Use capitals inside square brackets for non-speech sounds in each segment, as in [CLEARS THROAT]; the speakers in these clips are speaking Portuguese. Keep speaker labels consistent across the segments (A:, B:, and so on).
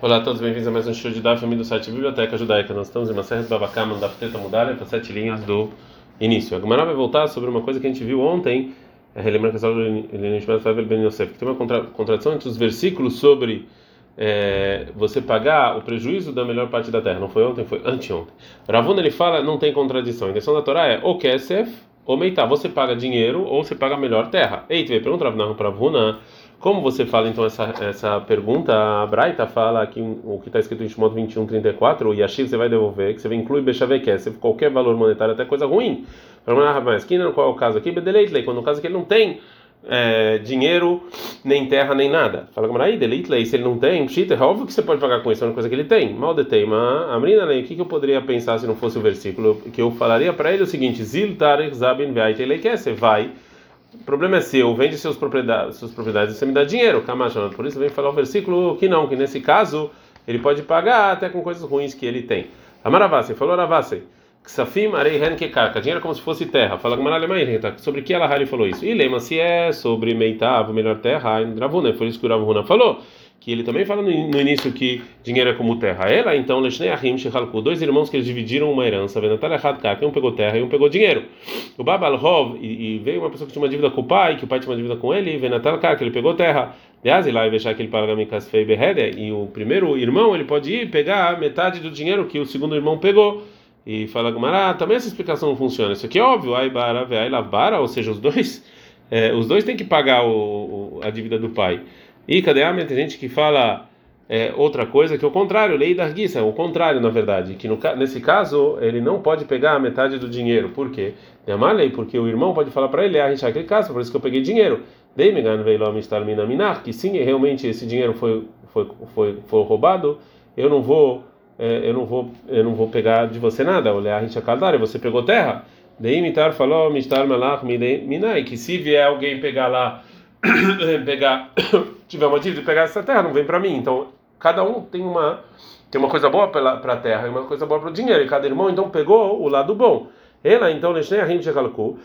A: Olá a todos, bem-vindos a mais um show de Daf, do site Biblioteca Judaica. Nós estamos em uma série de Babacama, da Teta Mudalha, para sete linhas do início. A Gemara vai voltar sobre uma coisa que a gente viu ontem, é relembrar que a Favel Ben Yosef, que tem uma contra, contradição entre os versículos sobre é, você pagar o prejuízo da melhor parte da terra. Não foi ontem, foi anteontem. Ravuna ele fala, não tem contradição. A intenção da Torá é o Kesef ou Meitá. Você paga dinheiro ou você paga a melhor terra. Ei, pergunta para Ravuna como você fala então essa, essa pergunta? A Braita fala aqui o que está escrito em Shimon 21, 34, o Yashiv você vai devolver, que você vai incluir Bechavekesef, qualquer valor monetário, até coisa ruim. Mas qual é o caso aqui? Bedeleitlei, quando o caso é que ele não tem é, dinheiro, nem terra, nem nada. Fala como aí, Deleitlei, se ele não tem, é óbvio que você pode pagar com isso, é uma coisa que ele tem. Mal detém, mas a menina, o que, que eu poderia pensar se não fosse o versículo? Que eu falaria para ele o seguinte: Zil tarich zabin você vai o problema é seu, vende seus propriedades, suas propriedades e você me dá dinheiro, Kamashon. Por isso vem falar o versículo que não, que nesse caso ele pode pagar até com coisas ruins que ele tem. Amaravase, falou Aravase. Ksafim ren kekarka, dinheiro é como se fosse terra. Fala com sobre que ela falou isso? E lema se é sobre meitav, melhor terra, Ravuna, foi isso que o Ravuna falou que ele também fala no, no, início que dinheiro é como terra. Ela, então, Leshnei dois irmãos que eles dividiram uma herança, Venatal Hadkar, um pegou terra e um pegou dinheiro. O Babal Hov, e, e, veio uma pessoa que tinha uma dívida com o pai, que o pai tinha uma dívida com ele, Venatal que ele pegou terra. lá e que ele paga Mikasfei Behede, e o primeiro irmão, ele pode ir pegar metade do dinheiro que o segundo irmão pegou. E fala Gumará, também essa explicação não funciona. Isso aqui é óbvio, Aibara, Lavara, ou seja, os dois, [LAUGHS] é, os dois têm que pagar o, o, a dívida do pai. E cadê a tem gente que fala é, outra coisa que é o contrário, lei da arguiça, o contrário na verdade, que no, nesse caso ele não pode pegar a metade do dinheiro. Por quê? É uma lei, porque o irmão pode falar para ele, ah, aquele caso, por isso que eu peguei dinheiro. Que sim, realmente esse dinheiro foi foi foi, foi roubado, eu não vou é, eu não vou eu não vou pegar de você nada. Olhar a você pegou terra. Daí mitar falou, mistar malach minai, que se vier alguém pegar lá [COUGHS] pegar [COUGHS] tiver uma dívida, pegar essa terra, não vem para mim. Então, cada um tem uma tem uma coisa boa para a terra e uma coisa boa para o dinheiro. E cada irmão então pegou o lado bom. Ela então Leshnei Ahim Shekalku.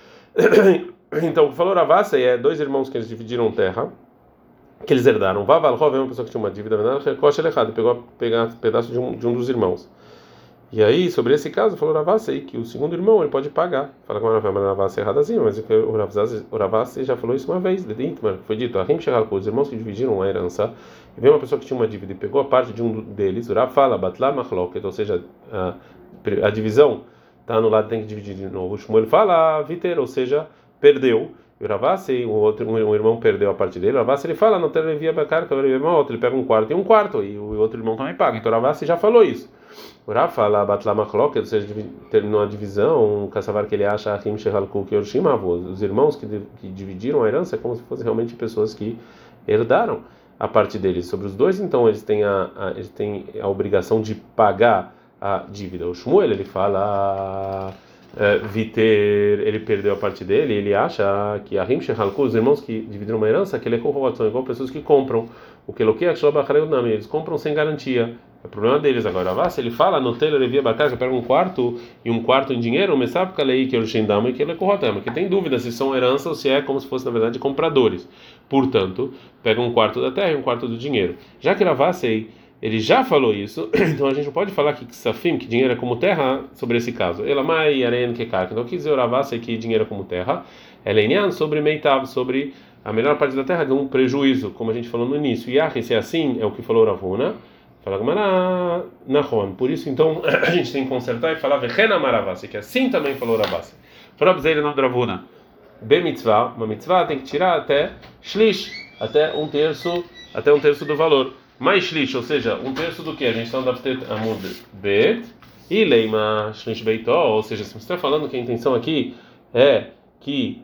A: Então, falou Ravassa, é dois irmãos que eles dividiram terra, que eles herdaram. Vaval Hov é uma pessoa que tinha uma dívida, pegou pegar pedaço de um, de um dos irmãos. E aí, sobre esse caso, falou Ravassi que o segundo irmão ele pode pagar. Fala com o Ravassi é erradazinho, mas o Ravassi já falou isso uma vez. Foi dito, Ahim com os irmãos que dividiram a herança, e veio uma pessoa que tinha uma dívida e pegou a parte de um deles, o Rav fala, Batla Machloket, ou seja, a, a divisão está no lado, tem que dividir de novo. O Shmuel fala, Viter, ou seja, perdeu. E o Ravassi, o outro um irmão perdeu a parte dele. O Ravassi ele fala, não tem via bacarca, ele pega um quarto e um quarto, e o outro irmão também paga. Então o Ravassi já falou isso. O Rav fala Batlamachlok, ou seja, terminou a divisão, um caçavar que ele acha Achim Shehalku Kyoshima, os irmãos que, que dividiram a herança é como se fossem realmente pessoas que herdaram a parte deles. Sobre os dois, então, eles têm a, a, eles têm a obrigação de pagar a dívida. O Shmuel, ele fala. É, Viter, ele perdeu a parte dele, ele acha que a Shehalku, os irmãos que dividiram uma herança, que ele é corroboração, igual pessoas que compram o que eles compram sem garantia. É problema deles agora. se ele fala no Taylor ele via que pega um quarto e um quarto em dinheiro, mas sabe que lei que é o Shindama e que ele é corrotama, que tem dúvida se são herança ou se é como se fosse na verdade compradores. Portanto, pega um quarto da terra e um quarto do dinheiro. Já que Ravassei ele já falou isso, [CLEARS THROAT] então a gente não pode falar que Safim, que dinheiro é como terra, sobre esse caso. Ela mai aren kekak. Então, quis dizer Ravassei que dinheiro é como terra. É sobre Meitav, sobre a melhor parte da terra de um prejuízo, como a gente falou no início. E se é assim, é o que falou Ravuna. Fala Gamara Nahon. Por isso, então, [CLEARS THROAT] a gente tem que consertar e falar Vechena Maravasi, que assim também falou Ravasi. Frobzeira não Dravuna. B mitzvah, uma mitzvah tem que tirar até shlish, até um terço, até um terço do valor. Mais shlish, ou seja, um terço do que? A gente está andando a Amud Bet e Leima shlish beitó, ou seja, se você está falando que a intenção aqui é que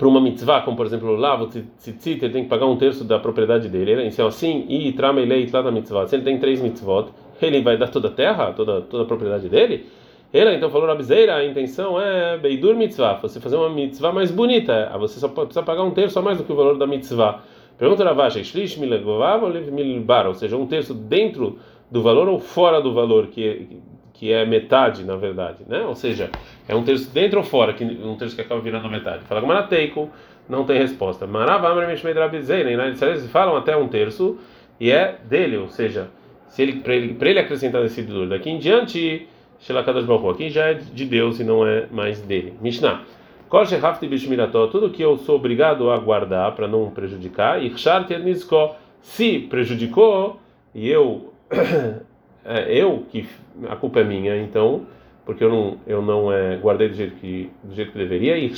A: para uma mitzvah, como por exemplo o lavo tzitzit, ele tem que pagar um terço da propriedade dele. Ele ensina assim, e tramelei da mitzvah. Se ele tem três mitzvot, ele vai dar toda a terra, toda, toda a propriedade dele? Ele então falou Rabizeira, a intenção é Beidur mitzvah, você fazer uma mitzvah mais bonita. Você só precisa pagar um terço a mais do que o valor da mitzvah. Pergunta Ravash, Shlish milegovav ou milbar, ou seja, um terço dentro do valor ou fora do valor que que é metade, na verdade, né? Ou seja, é um terço dentro ou fora, que um terço que acaba virando metade. Fala Marateiko, não tem resposta. Maravamra Mishmei Drabizeira, eles falam até um terço, e é dele, ou seja, se ele para ele, ele acrescentar nesse dor, daqui em diante, Shelakadosh Baruch aqui já é de Deus e não é mais dele. Mishnah. Tudo que eu sou obrigado a guardar para não prejudicar, e se prejudicou e eu [CLEARS THROAT] é, eu que a culpa é minha, então porque eu não eu não é, guardei do jeito que do jeito que deveria, e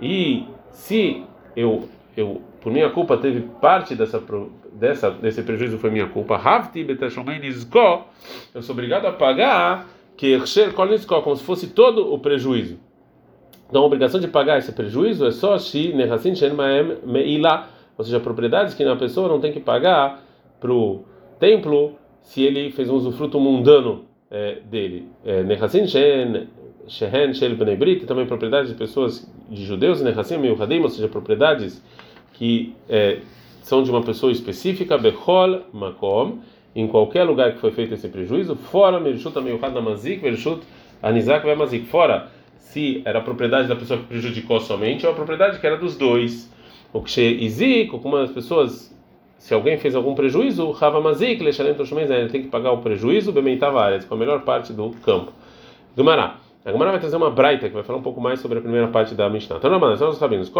A: e se eu eu por minha culpa teve parte dessa dessa desse prejuízo foi minha culpa, eu sou obrigado a pagar que como se fosse todo o prejuízo. Então a obrigação de pagar esse prejuízo é só se ou seja, propriedades que a pessoa não tem que pagar para o templo se ele fez um usufruto mundano é, dele. Nechassin Shehen Shel Bnei Brit, também propriedades de pessoas de judeus, Nechassim Meuhadim, ou seja, propriedades que é, são de uma pessoa específica, Bechol Makom, em qualquer lugar que foi feito esse prejuízo, fora Mershut Ameuhad Namazik, Mershut Anizak Vemazik, fora se era a propriedade da pessoa que prejudicou somente ou a propriedade que era dos dois. O que Izik, como as pessoas, se alguém fez algum prejuízo, Rava Mazik, ele tem que pagar o prejuízo, Bemeitavares, com a melhor parte do campo. Gumará. A Gemara vai trazer uma braita que vai falar um pouco mais sobre a primeira parte da Mishnah. Então, Rabanan, são os rabinos.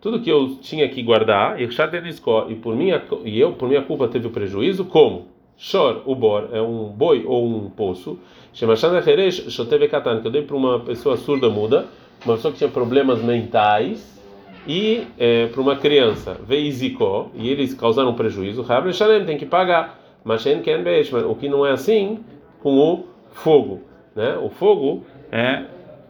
A: Tudo que eu tinha que guardar, e por minha e eu por minha culpa teve o prejuízo, como? Shor, o bor, é um boi ou um poço. Shemashana Heresh, Shoteve Katan, que eu dei para uma pessoa surda muda, uma pessoa que tinha problemas mentais, e é, para uma criança, Veizikó, e eles causaram prejuízo, Rabre Shalem tem que pagar. Ken o que não é assim com o fogo né? O fogo é,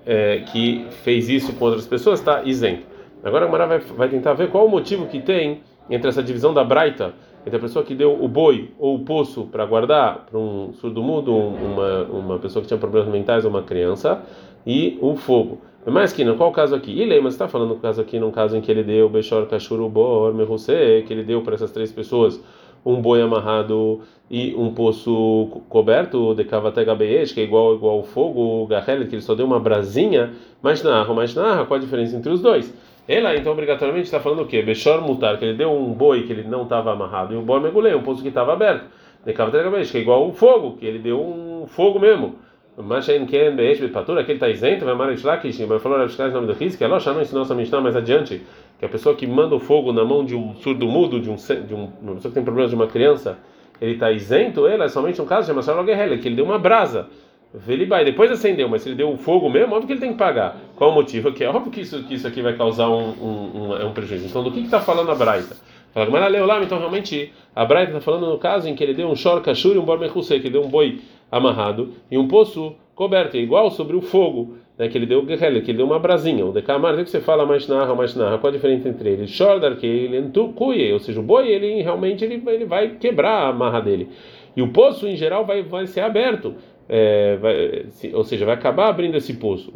A: é, que fez isso com outras pessoas está isento. Agora a Mara vai, vai tentar ver qual o motivo que tem entre essa divisão da Braita, entre a pessoa que deu o boi ou o poço para guardar para um surdo-mudo, uma, uma pessoa que tinha problemas mentais ou uma criança, e o fogo. Mas que não, qual o caso aqui? Lembra, você está falando do caso aqui, num caso em que ele deu Bechor Kashuru Bor Mehuse, que ele deu para essas três pessoas um boi amarrado e um poço coberto de Kavatega que é igual igual ao fogo, o Gahel, que ele só deu uma brasinha, mas narra, mas narra, qual a diferença entre os dois? Ela então obrigatoriamente está falando o quê? Bechor mutar, que ele deu um boi que ele não estava amarrado e um boi mergulhei, um poço que estava aberto. De Kavatega que é igual ao fogo, que ele deu um fogo mesmo. Mas Ken Beish Patura, que ele está isento, vai Marish Lakish, vai falar o nome do Riz, que ela já não ensinou essa mais adiante que a pessoa que manda o fogo na mão de um surdo mudo, de, um, de um, uma pessoa que tem problemas de uma criança, ele está isento, ele é somente um caso de Massaro Guerrela, que ele deu uma brasa. Velibai, depois acendeu, mas se ele deu o fogo mesmo, óbvio que ele tem que pagar. Qual o motivo? Que é óbvio que isso, que isso aqui vai causar um, um, um, prejuízo. Então, do que está falando a Braita? Fala, leu lá, então realmente a Braita está falando no caso em que ele deu um shor kashur e um bormechusei, que ele deu um boi amarrado e um poço coberto, igual sobre o fogo né, que ele deu que ele deu uma brasinha. O decamar, que você fala mais narra, mais narra, qual a diferença entre eles? Shordar, que ele entucuie, ou seja, o boi, ele realmente ele, ele vai quebrar a marra dele. E o poço, em geral, vai, vai ser aberto. É, vai, se, ou seja, vai acabar abrindo esse poço.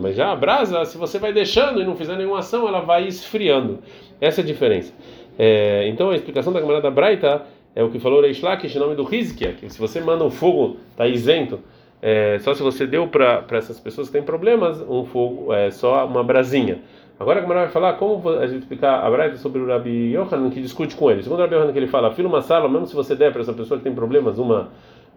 A: Mas já a brasa, se você vai deixando e não fizer nenhuma ação, ela vai esfriando. Essa é a diferença. É, então a explicação da camarada Braita é o que falou Reish Lakish, em nome do Rizkia, que se você manda o fogo, está isento é, só se você deu para essas pessoas que têm problemas um fogo, é só uma brasinha. Agora a Gamara vai falar como a gente explicar a Braita sobre o Rabi Yohanan que discute com ele. Segundo o Rabi Yohanan que ele fala, filho uma sala, mesmo se você der para essa pessoa que tem problemas uma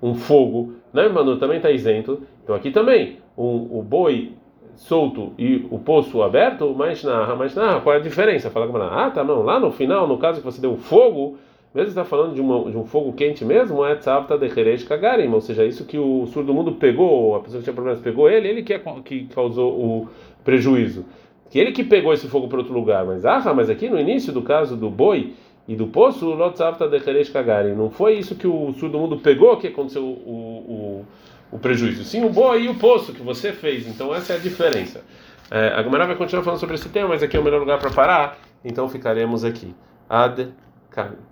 A: um fogo, né, mano, também está isento. Então aqui também um, o boi solto e o poço aberto, mas na, mas na, qual é a diferença? Fala Gamara, ah, tá não, lá no final, no caso que você deu fogo mesmo está falando de, uma, de, um fogo quente mesmo, é tzavta de Heresh Kagarim, ou seja, isso que o surdo mundo pegou, a pessoa que tinha problemas pegou ele, ele que, é, que causou o prejuízo. Que ele que pegou esse fogo para outro lugar, mas ah, mas aqui no início do caso do boi e do poço, lot tzavta de Heresh Kagarim, não foi isso que o surdo mundo pegou que aconteceu o, o, o prejuízo, sim o boi e o poço que você fez, então essa é a diferença. É, a Gamara vai continuar falando sobre esse tema, mas aqui é o melhor lugar para parar, então ficaremos aqui. Ad Kan.